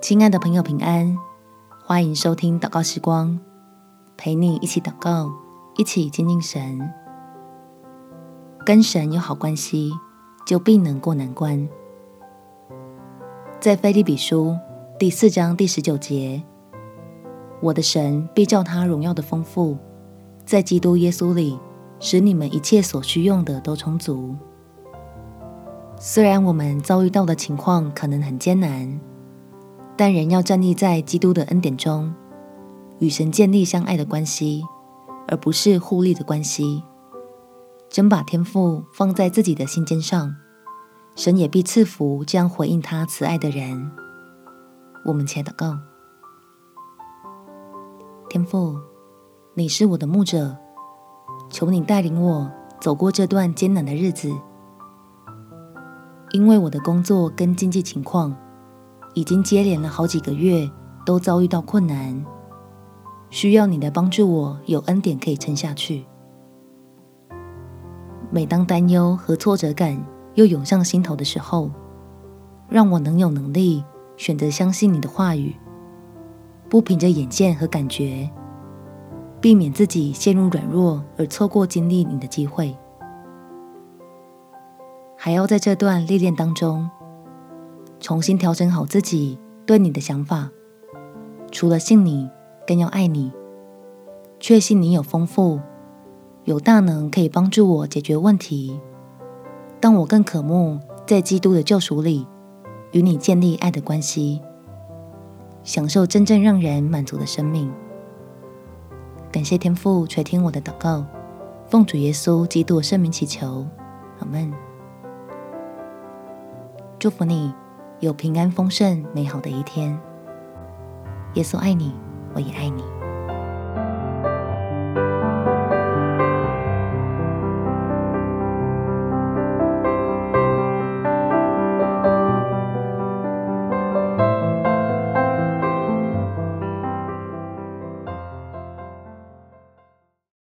亲爱的朋友，平安！欢迎收听祷告时光，陪你一起祷告，一起亲近神。跟神有好关系，就必能过难关。在腓立比书第四章第十九节，我的神必叫他荣耀的丰富，在基督耶稣里，使你们一切所需用的都充足。虽然我们遭遇到的情况可能很艰难，但人要站立在基督的恩典中，与神建立相爱的关系，而不是互利的关系。真把天赋放在自己的心尖上，神也必赐福这样回应他慈爱的人。我们且祷告：天赋，你是我的牧者，求你带领我走过这段艰难的日子。因为我的工作跟经济情况已经接连了好几个月，都遭遇到困难，需要你来帮助我有恩典可以撑下去。每当担忧和挫折感又涌上心头的时候，让我能有能力选择相信你的话语，不凭着眼见和感觉，避免自己陷入软弱而错过经历你的机会。还要在这段历练当中，重新调整好自己对你的想法。除了信你，更要爱你，确信你有丰富、有大能，可以帮助我解决问题。当我更渴慕在基督的救赎里，与你建立爱的关系，享受真正让人满足的生命。感谢天父垂听我的祷告，奉主耶稣基督的圣名祈求，阿门。祝福你有平安、丰盛、美好的一天。耶稣爱你，我也爱你。